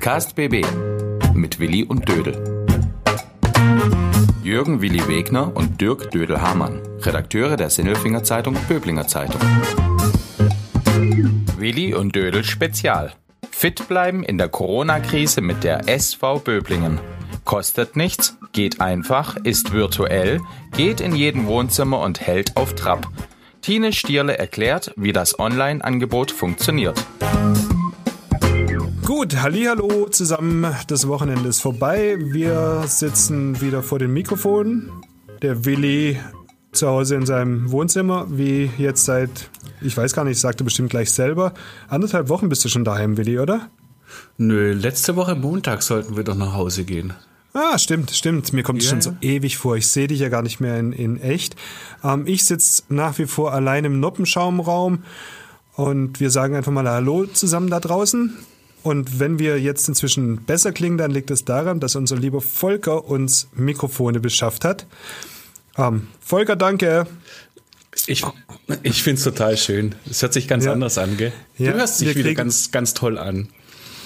Podcast BB mit Willi und Dödel. Jürgen Willi Wegner und Dirk Dödel-Hamann, Redakteure der Sinnelfinger Zeitung Böblinger Zeitung. Willi und Dödel Spezial. Fit bleiben in der Corona-Krise mit der SV Böblingen. Kostet nichts, geht einfach, ist virtuell, geht in jedem Wohnzimmer und hält auf Trab. Tine Stierle erklärt, wie das Online-Angebot funktioniert. Gut, hallo zusammen. Das Wochenende ist vorbei. Wir sitzen wieder vor dem Mikrofon. Der Willi zu Hause in seinem Wohnzimmer, wie jetzt seit, ich weiß gar nicht, sagte bestimmt gleich selber. Anderthalb Wochen bist du schon daheim, Willi, oder? Nö, letzte Woche Montag sollten wir doch nach Hause gehen. Ah, stimmt, stimmt. Mir kommt es ja, schon so ewig vor. Ich sehe dich ja gar nicht mehr in, in echt. Ähm, ich sitze nach wie vor allein im Noppenschaumraum und wir sagen einfach mal Hallo zusammen da draußen. Und wenn wir jetzt inzwischen besser klingen, dann liegt es daran, dass unser lieber Volker uns Mikrofone beschafft hat. Ähm, Volker, danke. Ich, ich finde es total schön. Es hört sich ganz ja. anders an, gell? Du ja, hörst dich wieder ganz, ganz toll an.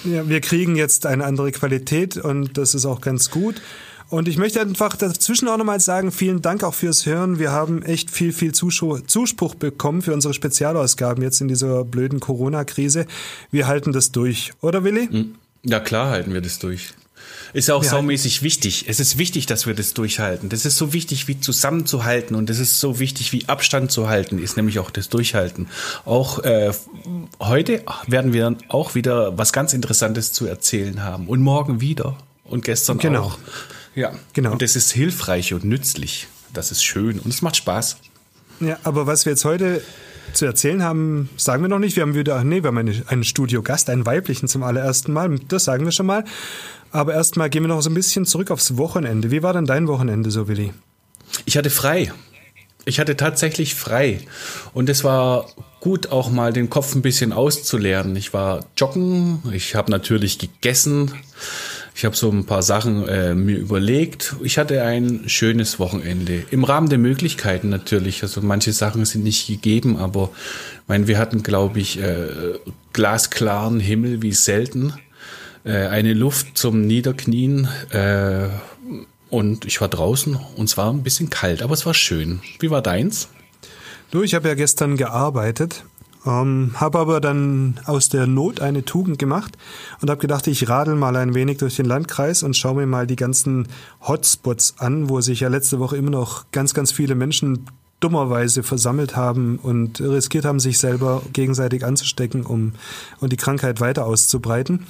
Ja, wir kriegen jetzt eine andere Qualität und das ist auch ganz gut. Und ich möchte einfach dazwischen auch nochmal sagen, vielen Dank auch fürs Hören. Wir haben echt viel, viel Zuspruch bekommen für unsere Spezialausgaben jetzt in dieser blöden Corona-Krise. Wir halten das durch, oder Willi? Hm. Ja, klar halten wir das durch. Ist ja auch ja. saumäßig wichtig. Es ist wichtig, dass wir das durchhalten. Das ist so wichtig wie zusammenzuhalten und das ist so wichtig wie Abstand zu halten, ist nämlich auch das Durchhalten. Auch äh, heute werden wir auch wieder was ganz Interessantes zu erzählen haben und morgen wieder und gestern genau. auch. Ja, genau. Und das ist hilfreich und nützlich. Das ist schön und es macht Spaß. Ja, aber was wir jetzt heute zu erzählen haben, sagen wir noch nicht. Wir haben wieder, nee, wir haben einen, einen Studiogast, einen weiblichen zum allerersten Mal. Das sagen wir schon mal. Aber erstmal gehen wir noch so ein bisschen zurück aufs Wochenende. Wie war denn dein Wochenende so, Willi? Ich hatte frei. Ich hatte tatsächlich frei. Und es war gut, auch mal den Kopf ein bisschen auszuleeren. Ich war joggen, ich habe natürlich gegessen. Ich habe so ein paar Sachen äh, mir überlegt. Ich hatte ein schönes Wochenende. Im Rahmen der Möglichkeiten natürlich. Also manche Sachen sind nicht gegeben, aber ich meine, wir hatten, glaube ich, äh, glasklaren Himmel wie selten. Äh, eine Luft zum Niederknien. Äh, und ich war draußen und es war ein bisschen kalt, aber es war schön. Wie war deins? Du, ich habe ja gestern gearbeitet ähm, habe aber dann aus der Not eine Tugend gemacht und habe gedacht, ich radel mal ein wenig durch den Landkreis und schaue mir mal die ganzen Hotspots an, wo sich ja letzte Woche immer noch ganz, ganz viele Menschen dummerweise versammelt haben und riskiert haben, sich selber gegenseitig anzustecken, um und die Krankheit weiter auszubreiten.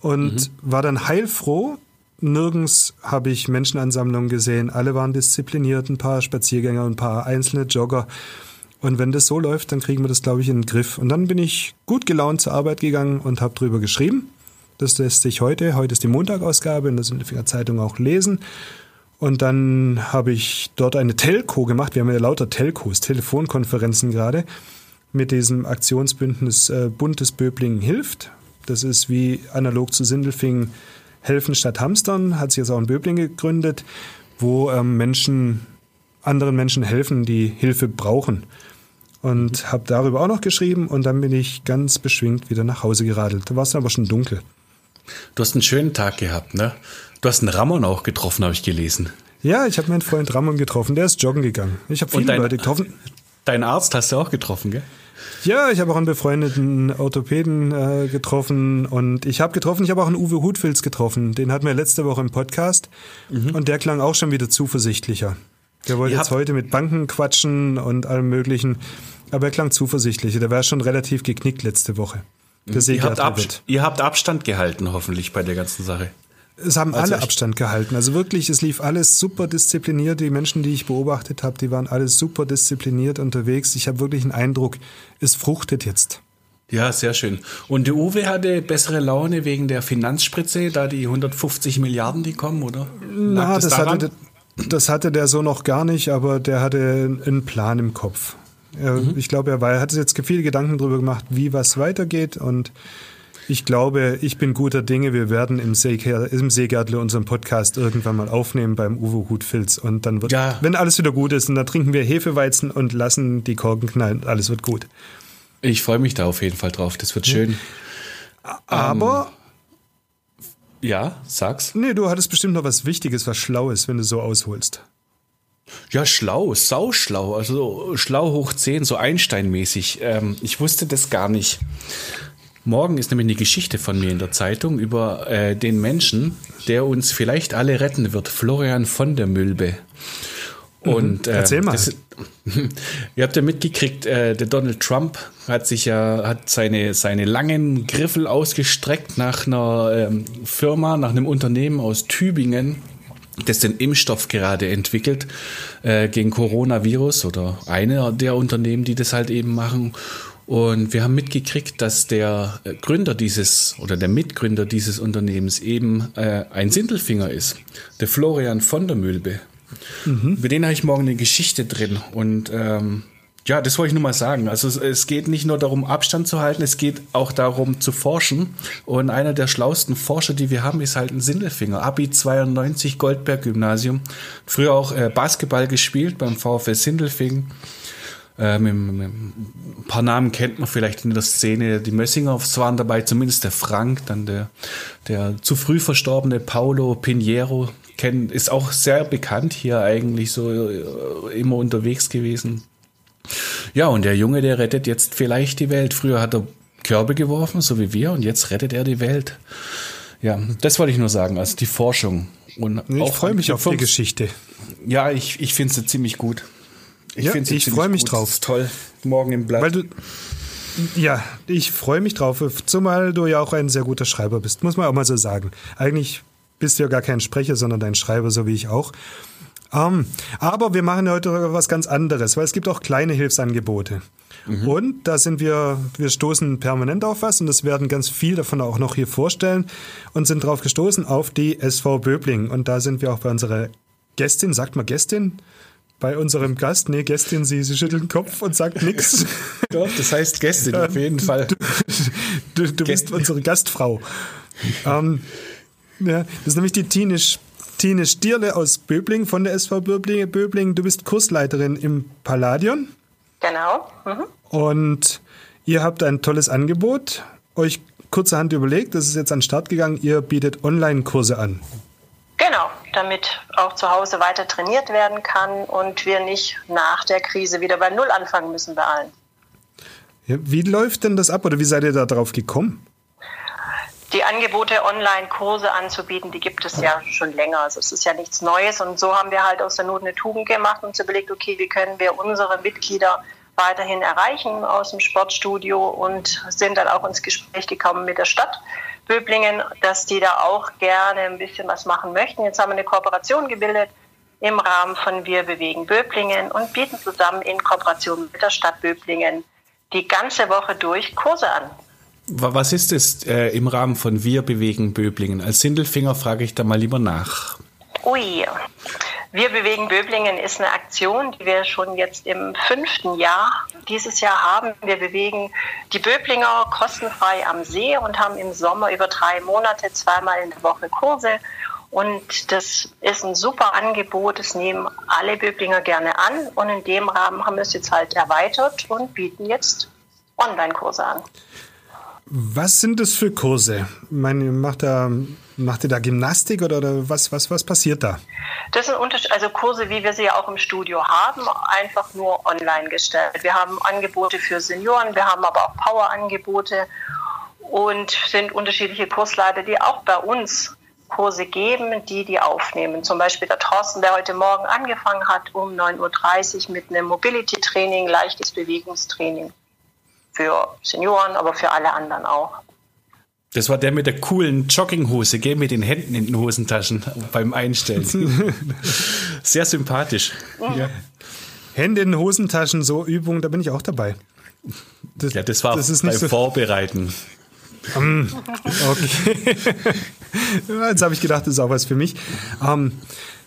Und mhm. war dann heilfroh. Nirgends habe ich Menschenansammlungen gesehen. Alle waren diszipliniert, ein paar Spaziergänger, ein paar einzelne Jogger. Und wenn das so läuft, dann kriegen wir das, glaube ich, in den Griff. Und dann bin ich gut gelaunt zur Arbeit gegangen und habe drüber geschrieben. Das lässt sich heute, heute ist die Montagausgabe in der Sündefinger Zeitung auch lesen. Und dann habe ich dort eine Telco gemacht. Wir haben ja lauter Telcos, Telefonkonferenzen gerade, mit diesem Aktionsbündnis äh, Buntes Böblingen hilft. Das ist wie analog zu Sindelfingen Helfen statt Hamstern, hat sich jetzt auch in Böblingen gegründet, wo ähm, Menschen anderen Menschen helfen, die Hilfe brauchen und mhm. habe darüber auch noch geschrieben und dann bin ich ganz beschwingt wieder nach Hause geradelt. Da war es aber schon dunkel. Du hast einen schönen Tag gehabt, ne? Du hast einen Ramon auch getroffen, habe ich gelesen. Ja, ich habe meinen Freund Ramon getroffen, der ist joggen gegangen. Ich habe viele dein, Leute getroffen. Deinen Arzt hast du auch getroffen, gell? Ja, ich habe auch einen befreundeten Orthopäden äh, getroffen und ich habe getroffen, ich habe auch einen Uwe Hutfilz getroffen. Den hatten wir letzte Woche im Podcast mhm. und der klang auch schon wieder zuversichtlicher. Der wollte jetzt heute mit Banken quatschen und allem möglichen, aber er klang zuversichtlich. Der war schon relativ geknickt letzte Woche. Ihr, habt Ab ihr habt Abstand gehalten, hoffentlich, bei der ganzen Sache. Es haben also alle Abstand gehalten. Also wirklich, es lief alles super diszipliniert. Die Menschen, die ich beobachtet habe, die waren alle super diszipliniert unterwegs. Ich habe wirklich einen Eindruck, es fruchtet jetzt. Ja, sehr schön. Und der Uwe hatte bessere Laune wegen der Finanzspritze, da die 150 Milliarden, die kommen, oder? Na, das, das hatte, das hatte der so noch gar nicht, aber der hatte einen Plan im Kopf. Er, mhm. Ich glaube, er, war, er hat jetzt viele Gedanken darüber gemacht, wie was weitergeht und ich glaube, ich bin guter Dinge. Wir werden im, Seegär, im Seegärtle unseren Podcast irgendwann mal aufnehmen beim Uwe Hutfilz. Und dann wird, ja. wenn alles wieder gut ist, und dann trinken wir Hefeweizen und lassen die Korken knallen. Alles wird gut. Ich freue mich da auf jeden Fall drauf. Das wird schön. Aber Ja, sag's. Nee, du hattest bestimmt noch was Wichtiges, was Schlaues, wenn du so ausholst. Ja, schlau, sauschlau, also schlau hoch 10, so Einstein-mäßig. Ähm, ich wusste das gar nicht. Morgen ist nämlich eine Geschichte von mir in der Zeitung über äh, den Menschen, der uns vielleicht alle retten wird, Florian von der Mülbe. Mhm. Und äh, erzähl mal. Das, ihr habt ja mitgekriegt, äh, der Donald Trump hat sich ja hat seine seine langen Griffel ausgestreckt nach einer ähm, Firma, nach einem Unternehmen aus Tübingen, das den Impfstoff gerade entwickelt äh, gegen Coronavirus oder eine der Unternehmen, die das halt eben machen. Und wir haben mitgekriegt, dass der äh, Gründer dieses oder der Mitgründer dieses Unternehmens eben äh, ein Sindelfinger ist, der Florian von der Mülbe. Mhm. Über den habe ich morgen eine Geschichte drin. Und ähm, ja, das wollte ich nur mal sagen. Also es, es, geht nicht nur darum, Abstand zu halten, es geht auch darum zu forschen. Und einer der schlauesten Forscher, die wir haben, ist halt ein Sindelfinger. Abi 92 Goldberg Gymnasium. Früher auch äh, Basketball gespielt beim VfL Sindelfingen. Ähm, ein paar Namen kennt man vielleicht in der Szene. Die Mössingers waren dabei, zumindest der Frank, dann der, der zu früh verstorbene Paulo Piniero, kennt, ist auch sehr bekannt hier eigentlich so äh, immer unterwegs gewesen. Ja, und der Junge, der rettet jetzt vielleicht die Welt. Früher hat er Körbe geworfen, so wie wir, und jetzt rettet er die Welt. Ja, das wollte ich nur sagen, also die Forschung. Und ich freue mich auf die Geschichte. Ja, ich, ich finde sie ziemlich gut. Ich, ja, ich freue mich gut. drauf. toll. Morgen im Blatt. Weil du, ja, ich freue mich drauf, zumal du ja auch ein sehr guter Schreiber bist, muss man auch mal so sagen. Eigentlich bist du ja gar kein Sprecher, sondern ein Schreiber, so wie ich auch. Um, ähm, aber wir machen heute was ganz anderes, weil es gibt auch kleine Hilfsangebote. Mhm. Und da sind wir, wir stoßen permanent auf was und es werden ganz viel davon auch noch hier vorstellen und sind drauf gestoßen auf die SV Böbling. Und da sind wir auch bei unserer Gästin, sagt mal Gästin? Bei unserem Gast, nee, Gästin, sie, sie schüttelt den Kopf und sagt nichts. Doch, das heißt Gästin, auf jeden Fall. Du, du, du bist unsere Gastfrau. um, ähm, ja, das ist nämlich die Tine, Tine Stierle aus Böbling von der SV Böbling. Böbling. Du bist Kursleiterin im Palladion. Genau. Mhm. Und ihr habt ein tolles Angebot. Euch kurzerhand überlegt, das ist jetzt an den Start gegangen, ihr bietet Online-Kurse an. Genau, damit auch zu Hause weiter trainiert werden kann und wir nicht nach der Krise wieder bei Null anfangen müssen bei allen. Ja, wie läuft denn das ab oder wie seid ihr da drauf gekommen? Die Angebote, Online-Kurse anzubieten, die gibt es ja schon länger. Also es ist ja nichts Neues. Und so haben wir halt aus der Not eine Tugend gemacht und uns überlegt, okay, wie können wir unsere Mitglieder weiterhin erreichen aus dem Sportstudio und sind dann auch ins Gespräch gekommen mit der Stadt Böblingen, dass die da auch gerne ein bisschen was machen möchten. Jetzt haben wir eine Kooperation gebildet im Rahmen von Wir bewegen Böblingen und bieten zusammen in Kooperation mit der Stadt Böblingen die ganze Woche durch Kurse an. Was ist es äh, im Rahmen von Wir bewegen Böblingen? Als Sindelfinger frage ich da mal lieber nach. Ui, wir bewegen Böblingen ist eine Aktion, die wir schon jetzt im fünften Jahr dieses Jahr haben. Wir bewegen die Böblinger kostenfrei am See und haben im Sommer über drei Monate zweimal in der Woche Kurse. Und das ist ein super Angebot, das nehmen alle Böblinger gerne an. Und in dem Rahmen haben wir es jetzt halt erweitert und bieten jetzt Online-Kurse an. Was sind das für Kurse? meine, macht, da, macht ihr da Gymnastik oder, oder was, was, was passiert da? Das sind Unterschied also Kurse, wie wir sie ja auch im Studio haben, einfach nur online gestellt. Wir haben Angebote für Senioren, wir haben aber auch Power-Angebote und sind unterschiedliche Kursleiter, die auch bei uns Kurse geben, die die aufnehmen. Zum Beispiel der Thorsten, der heute Morgen angefangen hat um 9.30 Uhr mit einem Mobility-Training, leichtes Bewegungstraining für Senioren, aber für alle anderen auch. Das war der mit der coolen Jogginghose, gell, mit den Händen in den Hosentaschen beim Einstellen. Sehr sympathisch. Mhm. Ja. Hände in den Hosentaschen, so Übungen, da bin ich auch dabei. Das, ja, das war das ist beim so Vorbereiten. Um, okay. Jetzt habe ich gedacht, das ist auch was für mich. Um,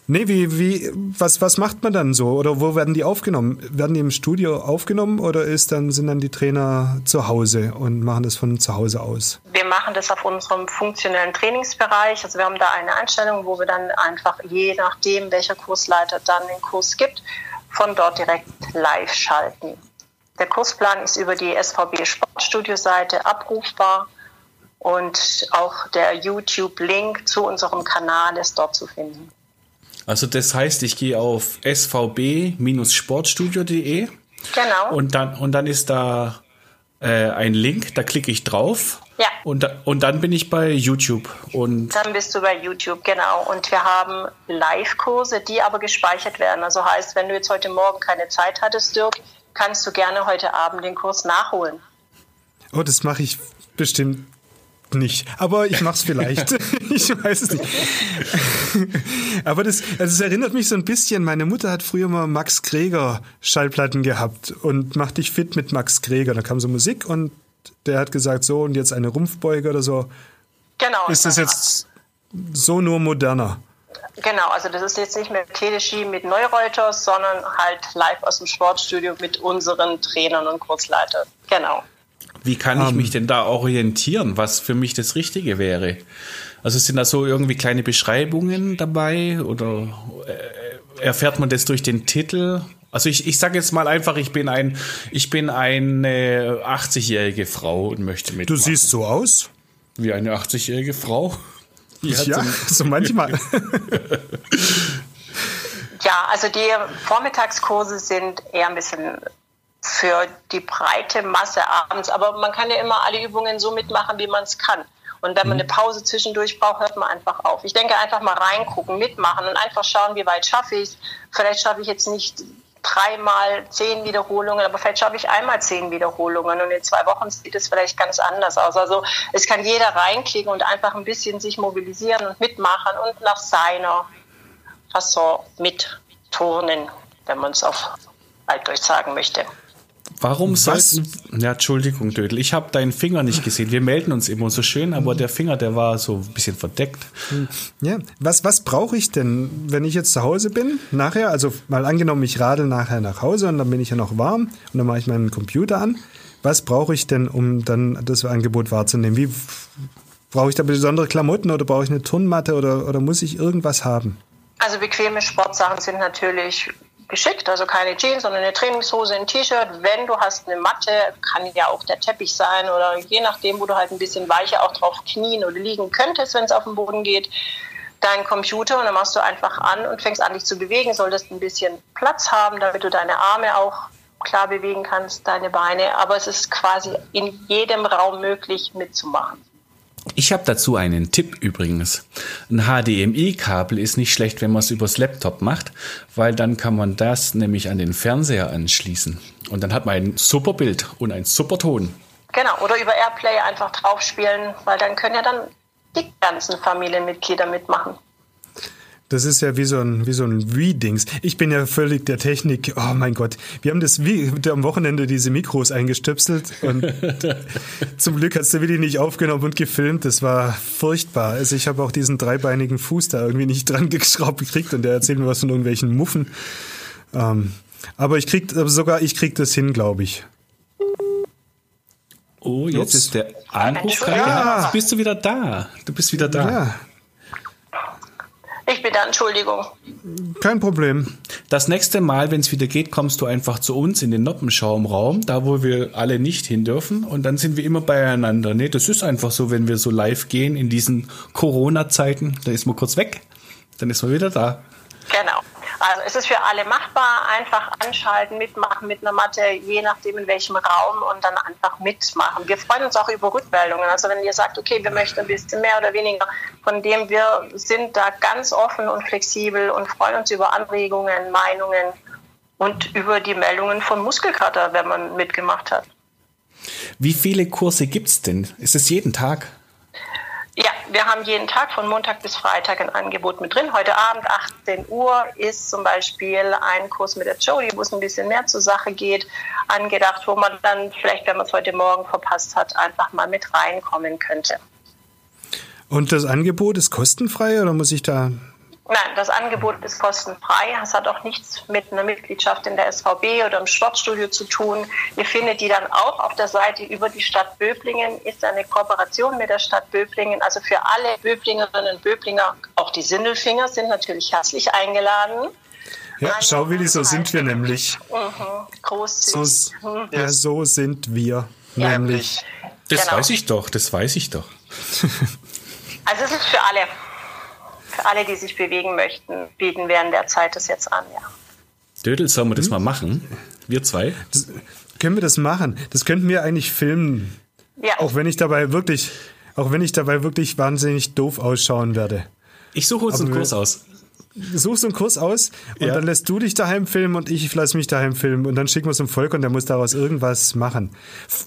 Nee, wie, wie, was, was macht man dann so? Oder wo werden die aufgenommen? Werden die im Studio aufgenommen oder ist dann, sind dann die Trainer zu Hause und machen das von zu Hause aus? Wir machen das auf unserem funktionellen Trainingsbereich. Also wir haben da eine Einstellung, wo wir dann einfach je nachdem, welcher Kursleiter dann den Kurs gibt, von dort direkt live schalten. Der Kursplan ist über die SVB Sportstudio-Seite abrufbar Und auch der YouTube-Link zu unserem Kanal ist dort zu finden. Also das heißt, ich gehe auf svb-sportstudio.de. Genau. Und dann, und dann ist da äh, ein Link, da klicke ich drauf. Ja. Und, und dann bin ich bei YouTube. Und dann bist du bei YouTube, genau. Und wir haben Live-Kurse, die aber gespeichert werden. Also heißt, wenn du jetzt heute Morgen keine Zeit hattest, Dirk, kannst du gerne heute Abend den Kurs nachholen. Oh, das mache ich bestimmt nicht. Aber ich mache es vielleicht. ich weiß es nicht. Aber das, also es erinnert mich so ein bisschen. Meine Mutter hat früher mal Max Greger Schallplatten gehabt und macht dich fit mit Max Greger. Da kam so Musik und der hat gesagt, so und jetzt eine Rumpfbeuge oder so. Genau. Ist das jetzt so nur moderner? Genau, also das ist jetzt nicht mehr Teleski mit Neureuters, sondern halt live aus dem Sportstudio mit unseren Trainern und Kurzleitern. Genau. Wie kann ich um, mich denn da orientieren, was für mich das Richtige wäre? Also sind da so irgendwie kleine Beschreibungen dabei oder äh, erfährt man das durch den Titel? Also ich, ich sage jetzt mal einfach, ich bin ein, ich bin eine 80-jährige Frau und möchte mit. Du siehst so aus? Wie eine 80-jährige Frau. ja, so, so manchmal. ja, also die Vormittagskurse sind eher ein bisschen für die breite Masse abends. Aber man kann ja immer alle Übungen so mitmachen, wie man es kann. Und wenn man eine Pause zwischendurch braucht, hört man einfach auf. Ich denke, einfach mal reingucken, mitmachen und einfach schauen, wie weit schaffe ich es. Vielleicht schaffe ich jetzt nicht dreimal zehn Wiederholungen, aber vielleicht schaffe ich einmal zehn Wiederholungen und in zwei Wochen sieht es vielleicht ganz anders aus. Also es kann jeder reinklicken und einfach ein bisschen sich mobilisieren und mitmachen und nach seiner Fasson mitturnen, wenn man es auf Altdeutsch sagen möchte. Warum sollten. Ja, Entschuldigung, Dödel. Ich habe deinen Finger nicht gesehen. Wir melden uns immer so schön, aber der Finger, der war so ein bisschen verdeckt. Ja, was, was brauche ich denn, wenn ich jetzt zu Hause bin? Nachher, also mal angenommen, ich radel nachher nach Hause und dann bin ich ja noch warm und dann mache ich meinen Computer an. Was brauche ich denn, um dann das Angebot wahrzunehmen? Wie brauche ich da besondere Klamotten oder brauche ich eine Turnmatte oder, oder muss ich irgendwas haben? Also bequeme Sportsachen sind natürlich geschickt, also keine Jeans, sondern eine Trainingshose, ein T-Shirt. Wenn du hast eine Matte, kann ja auch der Teppich sein oder je nachdem, wo du halt ein bisschen weicher auch drauf knien oder liegen könntest, wenn es auf den Boden geht, deinen Computer und dann machst du einfach an und fängst an, dich zu bewegen. Solltest ein bisschen Platz haben, damit du deine Arme auch klar bewegen kannst, deine Beine. Aber es ist quasi in jedem Raum möglich mitzumachen. Ich habe dazu einen Tipp übrigens. Ein HDMI-Kabel ist nicht schlecht, wenn man es übers Laptop macht, weil dann kann man das nämlich an den Fernseher anschließen. Und dann hat man ein super Bild und ein super Ton. Genau, oder über Airplay einfach draufspielen, weil dann können ja dann die ganzen Familienmitglieder mitmachen. Das ist ja wie so ein, wie so ein Wii-Dings. Ich bin ja völlig der Technik. Oh mein Gott. Wir haben das wie am Wochenende diese Mikros eingestöpselt und zum Glück hat es der Willi nicht aufgenommen und gefilmt. Das war furchtbar. Also ich habe auch diesen dreibeinigen Fuß da irgendwie nicht dran geschraubt gekriegt und der erzählt mir was von irgendwelchen Muffen. Ähm, aber ich krieg, sogar ich krieg das hin, glaube ich. Oh, jetzt Ups. ist der Anruf. Ja. Bist du wieder da? Du bist wieder da. Ja. Ich bitte Entschuldigung. Kein Problem. Das nächste Mal, wenn es wieder geht, kommst du einfach zu uns in den Noppenschaumraum, da wo wir alle nicht hin dürfen. Und dann sind wir immer beieinander. Nee, das ist einfach so, wenn wir so live gehen in diesen Corona-Zeiten. Da ist man kurz weg, dann ist man wieder da. Also es ist für alle machbar, einfach anschalten, mitmachen mit einer Matte, je nachdem in welchem Raum und dann einfach mitmachen. Wir freuen uns auch über Rückmeldungen. Also wenn ihr sagt, okay, wir möchten ein bisschen mehr oder weniger, von dem wir sind da ganz offen und flexibel und freuen uns über Anregungen, Meinungen und über die Meldungen von Muskelkater, wenn man mitgemacht hat. Wie viele Kurse gibt es denn? Ist es jeden Tag? Ja, wir haben jeden Tag von Montag bis Freitag ein Angebot mit drin. Heute Abend 18 Uhr ist zum Beispiel ein Kurs mit der Jodie, wo es ein bisschen mehr zur Sache geht, angedacht, wo man dann vielleicht, wenn man es heute Morgen verpasst hat, einfach mal mit reinkommen könnte. Und das Angebot ist kostenfrei oder muss ich da Nein, das Angebot ist kostenfrei. Es hat auch nichts mit einer Mitgliedschaft in der SVB oder im Sportstudio zu tun. Ihr findet die dann auch auf der Seite über die Stadt Böblingen. Ist eine Kooperation mit der Stadt Böblingen. Also für alle Böblingerinnen und Böblinger, auch die Sindelfinger sind natürlich herzlich eingeladen. Ja, schau, Willi, so sind wir nämlich. Mhm, großzügig. So, ja, so sind wir ja. nämlich. Das genau. weiß ich doch, das weiß ich doch. Also es ist für alle. Für alle, die sich bewegen möchten, bieten während der Zeit das jetzt an, ja. Dödel, sollen wir das hm? mal machen? Wir zwei? Das, können wir das machen? Das könnten wir eigentlich filmen. Ja. Auch wenn ich dabei wirklich, auch wenn ich dabei wirklich wahnsinnig doof ausschauen werde. Ich suche uns Aber einen Kurs aus suchst einen Kurs aus und ja. dann lässt du dich daheim filmen und ich lasse mich daheim filmen und dann schicken wir es zum Volker und der muss daraus irgendwas machen.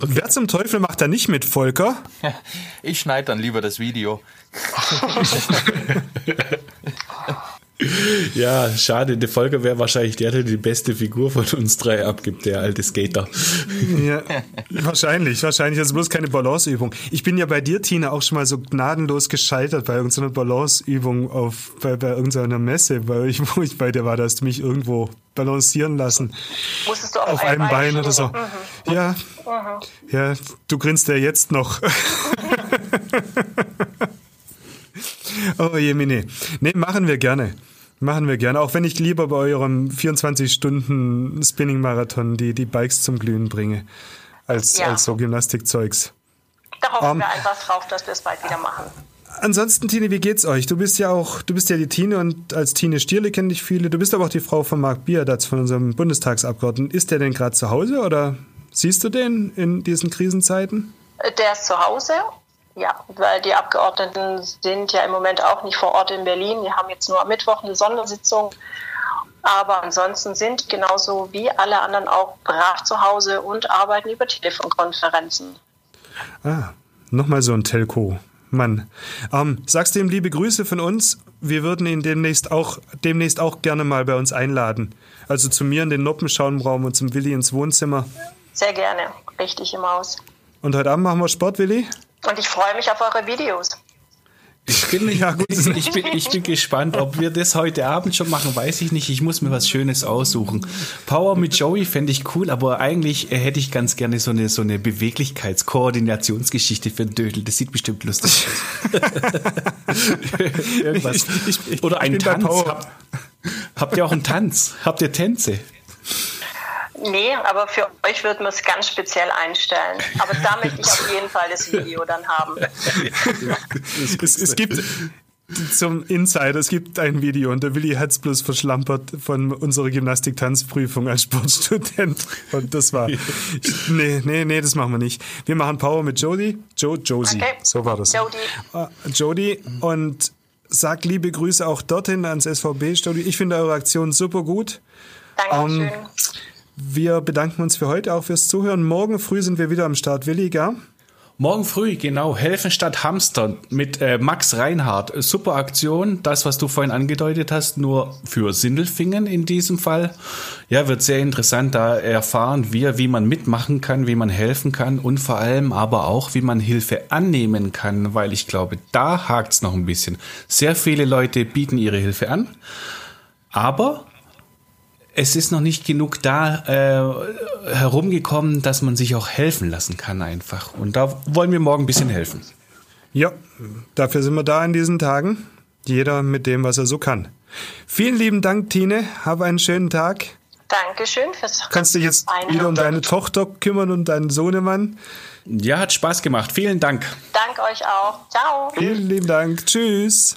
Okay. Wer zum Teufel macht da nicht mit, Volker? Ich schneide dann lieber das Video. Ja, schade. Der Volker wäre wahrscheinlich der, der die beste Figur von uns drei abgibt, der alte Skater. Ja, wahrscheinlich, wahrscheinlich. Das ist bloß keine Balanceübung. Ich bin ja bei dir, Tina, auch schon mal so gnadenlos gescheitert bei irgendeiner Balanceübung auf, bei, bei irgendeiner Messe, bei ich, wo ich bei dir war. Da hast du mich irgendwo balancieren lassen. Musstest du auf, auf einem Bein, Bein oder so. Mhm. Ja, mhm. ja, du grinst ja jetzt noch. oh je, nee. Nee, machen wir gerne. Machen wir gerne, auch wenn ich lieber bei eurem 24-Stunden-Spinning-Marathon die, die Bikes zum Glühen bringe, als, ja. als so Gymnastikzeugs. Da hoffen um, wir einfach drauf, dass wir es bald wieder machen. Ansonsten, Tine, wie geht's euch? Du bist ja auch, du bist ja die Tine und als Tine Stierle kenne dich viele. Du bist aber auch die Frau von Marc Bierdatz, von unserem Bundestagsabgeordneten. Ist der denn gerade zu Hause oder siehst du den in diesen Krisenzeiten? Der ist zu Hause ja, weil die Abgeordneten sind ja im Moment auch nicht vor Ort in Berlin. Die haben jetzt nur am Mittwoch eine Sondersitzung. Aber ansonsten sind genauso wie alle anderen auch brav zu Hause und arbeiten über Telefonkonferenzen. Ah, nochmal so ein Telco. Mann. Ähm, sagst du ihm liebe Grüße von uns? Wir würden ihn demnächst auch, demnächst auch gerne mal bei uns einladen. Also zu mir in den Noppenschaumraum und zum Willi ins Wohnzimmer. Sehr gerne. Richtig im Haus. Und heute Abend machen wir Sport, Willi? Und ich freue mich auf eure Videos. Ich bin, ja, gut. ich, bin, ich bin gespannt, ob wir das heute Abend schon machen, weiß ich nicht. Ich muss mir was Schönes aussuchen. Power mit Joey fände ich cool, aber eigentlich hätte ich ganz gerne so eine, so eine Beweglichkeitskoordinationsgeschichte für Dödel. Das sieht bestimmt lustig aus. Irgendwas. Ich, ich, Oder ein Tanz. Habt, habt ihr auch einen Tanz? Habt ihr Tänze? Nee, aber für euch würden wir es ganz speziell einstellen. Aber da möchte ich auf jeden Fall das Video dann haben. es, es gibt zum Insider, es gibt ein Video und der Willi hat es bloß verschlampert von unserer Gymnastik-Tanzprüfung als Sportstudent. Und das war. nee, nee, nee, das machen wir nicht. Wir machen Power mit Jody. Jo, Josie. Okay. So war das. Jody. Uh, Jody und sag liebe Grüße auch dorthin ans SVB-Studio. Ich finde eure Aktion super gut. Dankeschön. Um, wir bedanken uns für heute auch fürs Zuhören. Morgen früh sind wir wieder am Start. Willi, gell? Morgen früh, genau. Helfen statt Hamster mit äh, Max Reinhardt. Super Aktion. Das, was du vorhin angedeutet hast, nur für Sindelfingen in diesem Fall. Ja, wird sehr interessant. Da erfahren wir, wie man mitmachen kann, wie man helfen kann und vor allem aber auch, wie man Hilfe annehmen kann, weil ich glaube, da hakt's noch ein bisschen. Sehr viele Leute bieten ihre Hilfe an, aber es ist noch nicht genug da äh, herumgekommen, dass man sich auch helfen lassen kann einfach. Und da wollen wir morgen ein bisschen helfen. Ja, dafür sind wir da in diesen Tagen. Jeder mit dem, was er so kann. Vielen lieben Dank, Tine. Habe einen schönen Tag. Dankeschön fürs Kannst dich jetzt wieder um deine Tochter kümmern und deinen Sohnemann. Ja, hat Spaß gemacht. Vielen Dank. Dank euch auch. Ciao. Vielen lieben Dank. Tschüss.